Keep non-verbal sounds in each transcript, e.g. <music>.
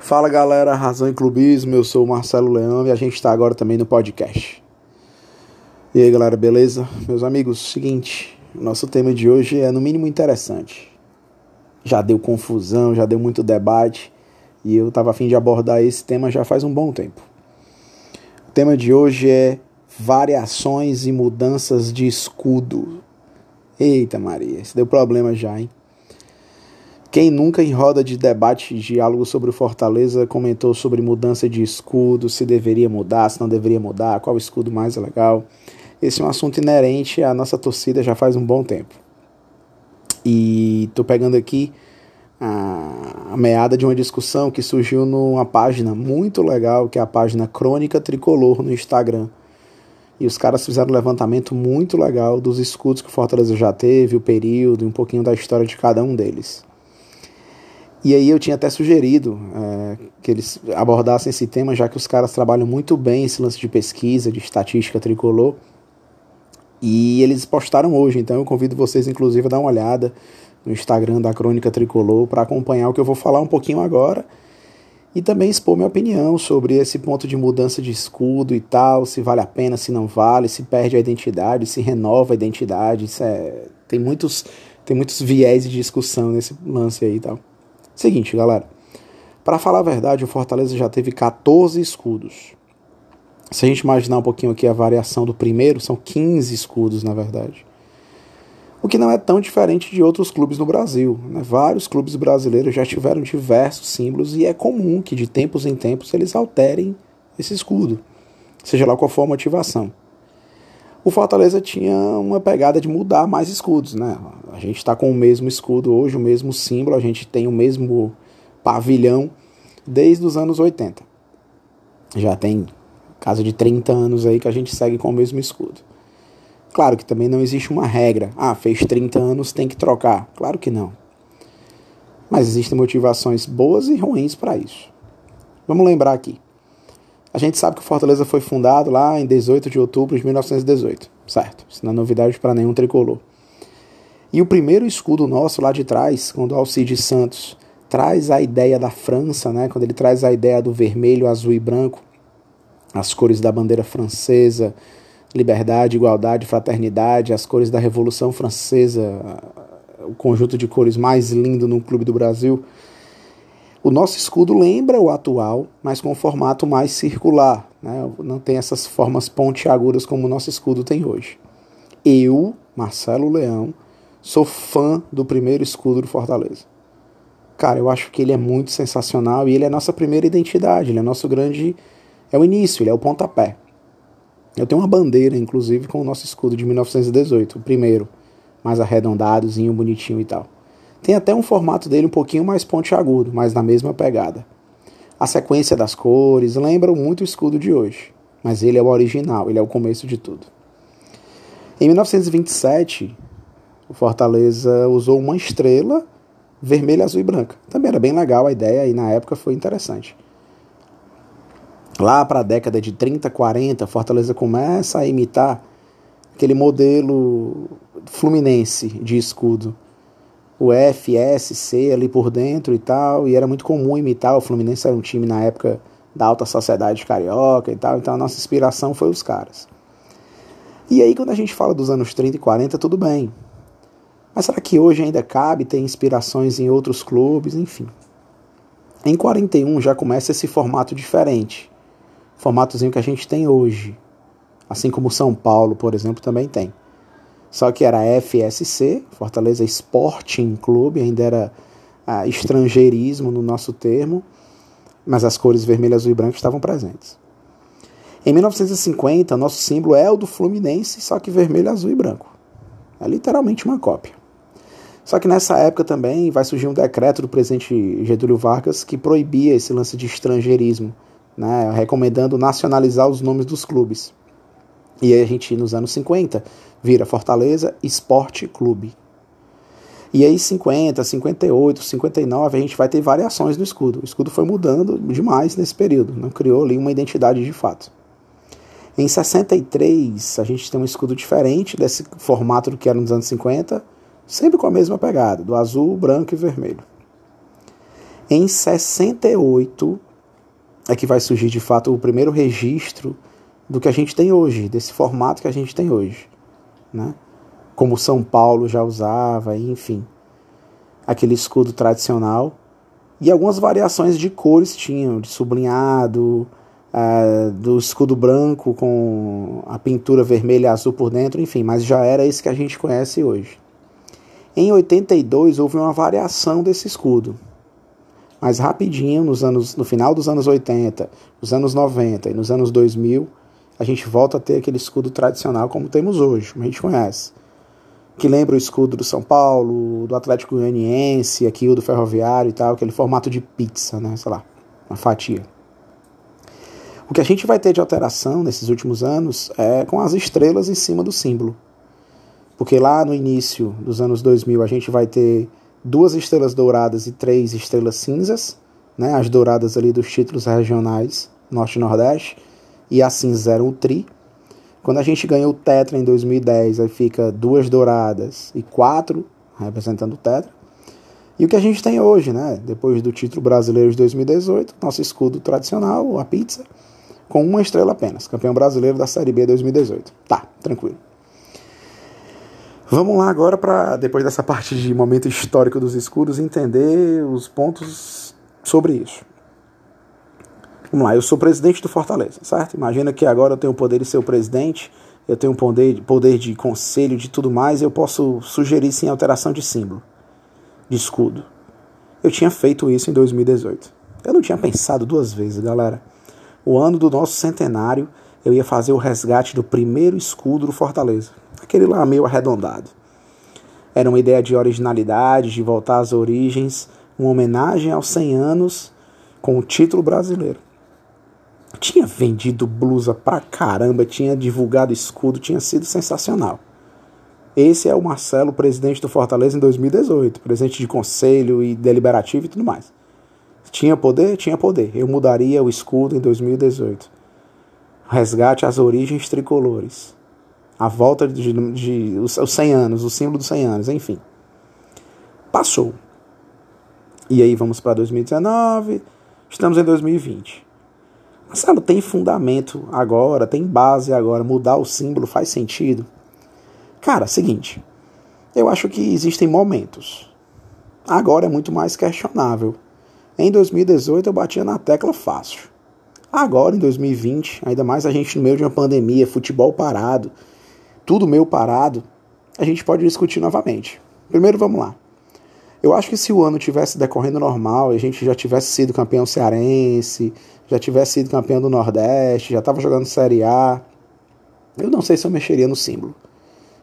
Fala galera, Razão e Clubismo, eu sou o Marcelo Leão e a gente está agora também no podcast. E aí galera, beleza? Meus amigos, seguinte, nosso tema de hoje é no mínimo interessante. Já deu confusão, já deu muito debate e eu estava afim de abordar esse tema já faz um bom tempo. O tema de hoje é variações e mudanças de escudo. Eita Maria, isso deu problema já, hein? Quem nunca em roda de debate e diálogo sobre o Fortaleza comentou sobre mudança de escudo, se deveria mudar, se não deveria mudar, qual escudo mais é legal. Esse é um assunto inerente à nossa torcida já faz um bom tempo. E estou pegando aqui a, meada de uma discussão que surgiu numa página muito legal, que é a página Crônica Tricolor no Instagram. E os caras fizeram um levantamento muito legal dos escudos que o Fortaleza já teve, o período, um pouquinho da história de cada um deles. E aí eu tinha até sugerido é, que eles abordassem esse tema, já que os caras trabalham muito bem esse lance de pesquisa, de estatística tricolor. E eles postaram hoje, então eu convido vocês, inclusive, a dar uma olhada no Instagram da Crônica Tricolor para acompanhar o que eu vou falar um pouquinho agora e também expor minha opinião sobre esse ponto de mudança de escudo e tal, se vale a pena, se não vale, se perde a identidade, se renova a identidade. É, tem muitos tem muitos viés de discussão nesse lance aí e tal. Seguinte, galera. Para falar a verdade, o Fortaleza já teve 14 escudos. Se a gente imaginar um pouquinho aqui a variação do primeiro, são 15 escudos, na verdade. O que não é tão diferente de outros clubes no Brasil. Né? Vários clubes brasileiros já tiveram diversos símbolos e é comum que de tempos em tempos eles alterem esse escudo, seja lá qual for a motivação. O Fortaleza tinha uma pegada de mudar mais escudos, né? A gente está com o mesmo escudo hoje, o mesmo símbolo, a gente tem o mesmo pavilhão desde os anos 80. Já tem caso de 30 anos aí que a gente segue com o mesmo escudo. Claro que também não existe uma regra. Ah, fez 30 anos, tem que trocar. Claro que não. Mas existem motivações boas e ruins para isso. Vamos lembrar aqui. A gente sabe que Fortaleza foi fundado lá em 18 de outubro de 1918, certo? Isso não é novidade para nenhum tricolor. E o primeiro escudo nosso lá de trás, quando Alcides Santos traz a ideia da França, né? quando ele traz a ideia do vermelho, azul e branco, as cores da bandeira francesa, liberdade, igualdade, fraternidade, as cores da Revolução Francesa, o conjunto de cores mais lindo no clube do Brasil. O nosso escudo lembra o atual, mas com um formato mais circular, né? não tem essas formas pontiagudas como o nosso escudo tem hoje. Eu, Marcelo Leão, Sou fã do primeiro escudo do Fortaleza. Cara, eu acho que ele é muito sensacional e ele é a nossa primeira identidade, ele é nosso grande. É o início, ele é o pontapé. Eu tenho uma bandeira, inclusive, com o nosso escudo de 1918, o primeiro, mais arredondadozinho, bonitinho e tal. Tem até um formato dele um pouquinho mais pontiagudo, mas na mesma pegada. A sequência das cores lembra muito o escudo de hoje, mas ele é o original, ele é o começo de tudo. Em 1927, o Fortaleza usou uma estrela vermelha, azul e branca. Também era bem legal a ideia e na época foi interessante. Lá para a década de 30, 40, Fortaleza começa a imitar aquele modelo fluminense de escudo. O F, S, C ali por dentro e tal, e era muito comum imitar. O Fluminense era um time na época da alta sociedade carioca e tal, então a nossa inspiração foi os caras. E aí, quando a gente fala dos anos 30 e 40, tudo bem. Mas será que hoje ainda cabe ter inspirações em outros clubes? Enfim. Em 41 já começa esse formato diferente. Formatozinho que a gente tem hoje. Assim como São Paulo, por exemplo, também tem. Só que era FSC, Fortaleza Sporting Clube, ainda era ah, estrangeirismo no nosso termo, mas as cores vermelho, azul e branco estavam presentes. Em 1950, nosso símbolo é o do Fluminense, só que vermelho, azul e branco. É literalmente uma cópia. Só que nessa época também vai surgir um decreto do presidente Getúlio Vargas que proibia esse lance de estrangeirismo, né, recomendando nacionalizar os nomes dos clubes. E aí a gente, nos anos 50, vira Fortaleza Esporte Clube. E aí 50, 58, 59, a gente vai ter variações no escudo. O escudo foi mudando demais nesse período, não criou ali uma identidade de fato. Em 63, a gente tem um escudo diferente desse formato do que era nos anos 50, sempre com a mesma pegada, do azul, branco e vermelho. Em 68 é que vai surgir de fato o primeiro registro do que a gente tem hoje, desse formato que a gente tem hoje, né? Como São Paulo já usava, enfim, aquele escudo tradicional e algumas variações de cores tinham, de sublinhado, uh, do escudo branco com a pintura vermelha e azul por dentro, enfim, mas já era esse que a gente conhece hoje. Em 82 houve uma variação desse escudo, mas rapidinho, nos anos, no final dos anos 80, nos anos 90 e nos anos 2000, a gente volta a ter aquele escudo tradicional como temos hoje, como a gente conhece. Que lembra o escudo do São Paulo, do Atlético Goianiense, aqui o do Ferroviário e tal, aquele formato de pizza, né? Sei lá, uma fatia. O que a gente vai ter de alteração nesses últimos anos é com as estrelas em cima do símbolo. Porque lá no início dos anos 2000 a gente vai ter duas estrelas douradas e três estrelas cinzas, né, as douradas ali dos títulos regionais Norte e Nordeste, e a cinza era o tri. Quando a gente ganhou o Tetra em 2010, aí fica duas douradas e quatro representando o Tetra. E o que a gente tem hoje, né, depois do título brasileiro de 2018, nosso escudo tradicional, a pizza, com uma estrela apenas, campeão brasileiro da Série B 2018. Tá, tranquilo. Vamos lá agora para, depois dessa parte de momento histórico dos escudos, entender os pontos sobre isso. Vamos lá, eu sou presidente do Fortaleza, certo? Imagina que agora eu tenho o poder de ser o presidente, eu tenho o poder, poder de conselho, de tudo mais, eu posso sugerir sim alteração de símbolo, de escudo. Eu tinha feito isso em 2018. Eu não tinha pensado duas vezes, galera. O ano do nosso centenário, eu ia fazer o resgate do primeiro escudo do Fortaleza aquele lá meio arredondado. Era uma ideia de originalidade, de voltar às origens, uma homenagem aos 100 anos com o título brasileiro. Tinha vendido blusa pra caramba, tinha divulgado escudo, tinha sido sensacional. Esse é o Marcelo, presidente do Fortaleza em 2018, presidente de conselho e deliberativo e tudo mais. Tinha poder? Tinha poder. Eu mudaria o escudo em 2018. Resgate às origens tricolores a volta de, de, de os, os 100 anos, o símbolo dos 100 anos, enfim. Passou. E aí vamos para 2019, estamos em 2020. Marcelo, tem fundamento agora, tem base agora, mudar o símbolo faz sentido? Cara, seguinte, eu acho que existem momentos. Agora é muito mais questionável. Em 2018 eu batia na tecla fácil. Agora, em 2020, ainda mais a gente no meio de uma pandemia, futebol parado, tudo meio parado, a gente pode discutir novamente. Primeiro, vamos lá. Eu acho que se o ano tivesse decorrendo normal, a gente já tivesse sido campeão cearense, já tivesse sido campeão do Nordeste, já estava jogando Série A, eu não sei se eu mexeria no símbolo.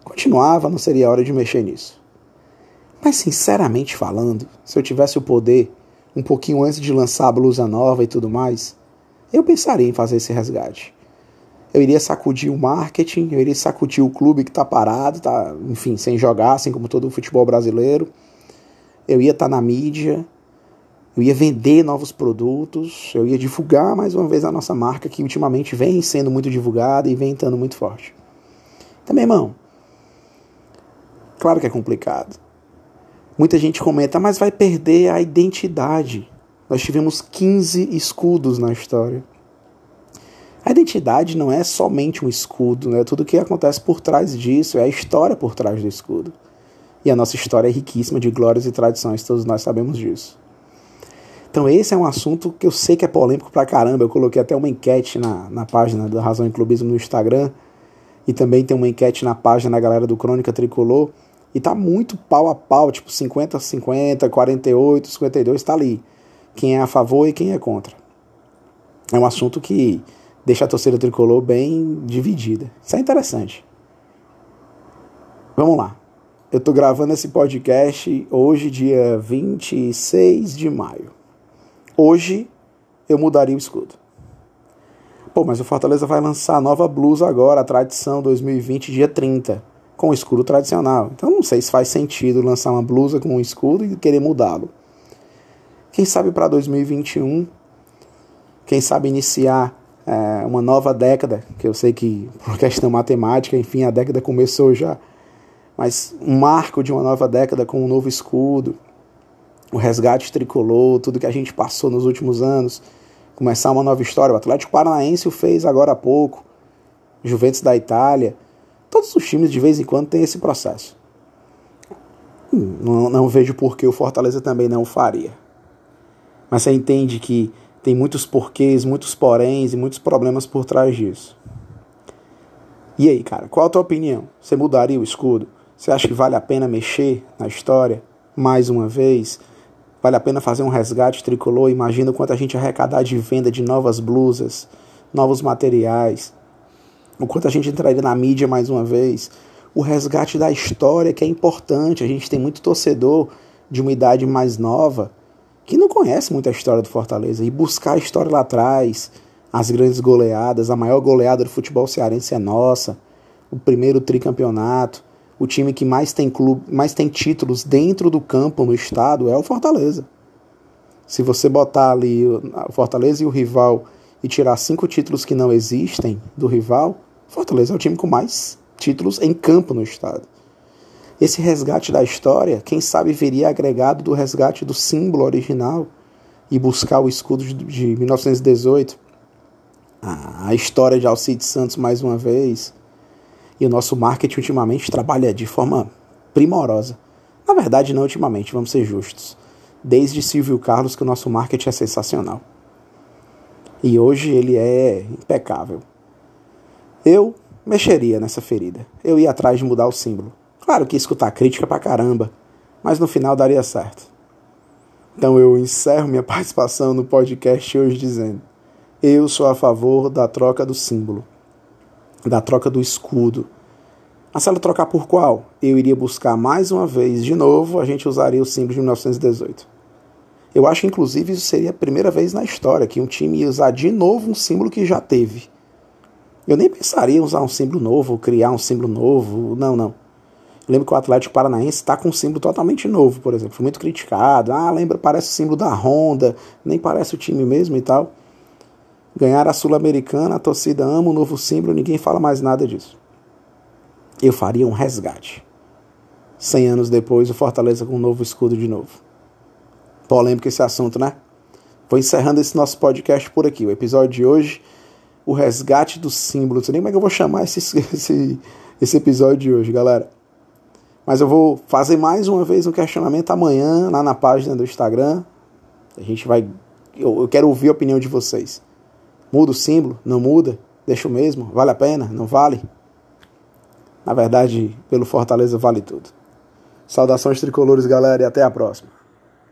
Continuava, não seria hora de mexer nisso. Mas sinceramente falando, se eu tivesse o poder, um pouquinho antes de lançar a blusa nova e tudo mais, eu pensaria em fazer esse resgate eu iria sacudir o marketing, eu iria sacudir o clube que está parado, tá, enfim, sem jogar, assim como todo o futebol brasileiro. Eu ia estar tá na mídia, eu ia vender novos produtos, eu ia divulgar mais uma vez a nossa marca que ultimamente vem sendo muito divulgada e vem estando muito forte. Também, irmão, claro que é complicado. Muita gente comenta, mas vai perder a identidade. Nós tivemos 15 escudos na história. A identidade não é somente um escudo, né? tudo o que acontece por trás disso é a história por trás do escudo. E a nossa história é riquíssima de glórias e tradições, todos nós sabemos disso. Então esse é um assunto que eu sei que é polêmico pra caramba. Eu coloquei até uma enquete na, na página da Razão e Clubismo no Instagram. E também tem uma enquete na página da galera do Crônica Tricolor. E tá muito pau a pau, tipo 50 50, 48, 52, tá ali. Quem é a favor e quem é contra. É um assunto que deixa a torcida tricolor bem dividida. Isso é interessante. Vamos lá. Eu tô gravando esse podcast hoje, dia 26 de maio. Hoje eu mudaria o escudo. Pô, mas o Fortaleza vai lançar a nova blusa agora, a tradição 2020, dia 30, com o escudo tradicional. Então não sei se faz sentido lançar uma blusa com um escudo e querer mudá-lo. Quem sabe para 2021, quem sabe iniciar é, uma nova década, que eu sei que por questão matemática, enfim, a década começou já, mas um marco de uma nova década com um novo escudo. o resgate tricolor, tudo que a gente passou nos últimos anos, começar uma nova história. O Atlético Paranaense o fez agora há pouco, Juventus da Itália. Todos os times de vez em quando têm esse processo. Não, não vejo por que o Fortaleza também não o faria. Mas você entende que tem muitos porquês, muitos poréns e muitos problemas por trás disso. E aí, cara, qual a tua opinião? Você mudaria o escudo? Você acha que vale a pena mexer na história mais uma vez? Vale a pena fazer um resgate tricolor? Imagina quanto a gente arrecadar de venda de novas blusas, novos materiais. O quanto a gente entraria na mídia mais uma vez. O resgate da história, que é importante. A gente tem muito torcedor de uma idade mais nova que não conhece muito a história do Fortaleza. E buscar a história lá atrás, as grandes goleadas, a maior goleada do futebol cearense é nossa. O primeiro tricampeonato o time que mais tem clube, mais tem títulos dentro do campo no estado é o Fortaleza. Se você botar ali o Fortaleza e o rival e tirar cinco títulos que não existem do rival, Fortaleza é o time com mais títulos em campo no estado. Esse resgate da história, quem sabe viria agregado do resgate do símbolo original e buscar o escudo de 1918, a história de Alcides Santos mais uma vez, e o nosso marketing ultimamente trabalha de forma primorosa. Na verdade, não ultimamente, vamos ser justos. Desde Silvio Carlos que o nosso marketing é sensacional. E hoje ele é impecável. Eu mexeria nessa ferida. Eu ia atrás de mudar o símbolo. Claro que escutar crítica pra caramba, mas no final daria certo. Então eu encerro minha <laughs> participação no podcast hoje dizendo: eu sou a favor da troca do símbolo da troca do escudo. Marcelo, trocar por qual? Eu iria buscar mais uma vez, de novo, a gente usaria o símbolo de 1918. Eu acho, inclusive, isso seria a primeira vez na história que um time ia usar de novo um símbolo que já teve. Eu nem pensaria em usar um símbolo novo, criar um símbolo novo. Não, não. Eu lembro que o Atlético Paranaense está com um símbolo totalmente novo, por exemplo. Foi muito criticado. Ah, lembra, parece o símbolo da Honda, nem parece o time mesmo e tal. Ganhar a Sul-Americana, a torcida ama o novo símbolo, ninguém fala mais nada disso. Eu faria um resgate. Cem anos depois, o Fortaleza com um novo escudo de novo. Polêmico esse assunto, né? Vou encerrando esse nosso podcast por aqui. O episódio de hoje, o resgate do símbolo. Não sei nem como é que eu vou chamar esse, <laughs> esse, esse episódio de hoje, galera. Mas eu vou fazer mais uma vez um questionamento amanhã lá na página do Instagram. A gente vai. Eu, eu quero ouvir a opinião de vocês. Muda o símbolo? Não muda? Deixa o mesmo? Vale a pena? Não vale? Na verdade, pelo Fortaleza vale tudo. Saudações tricolores, galera, e até a próxima.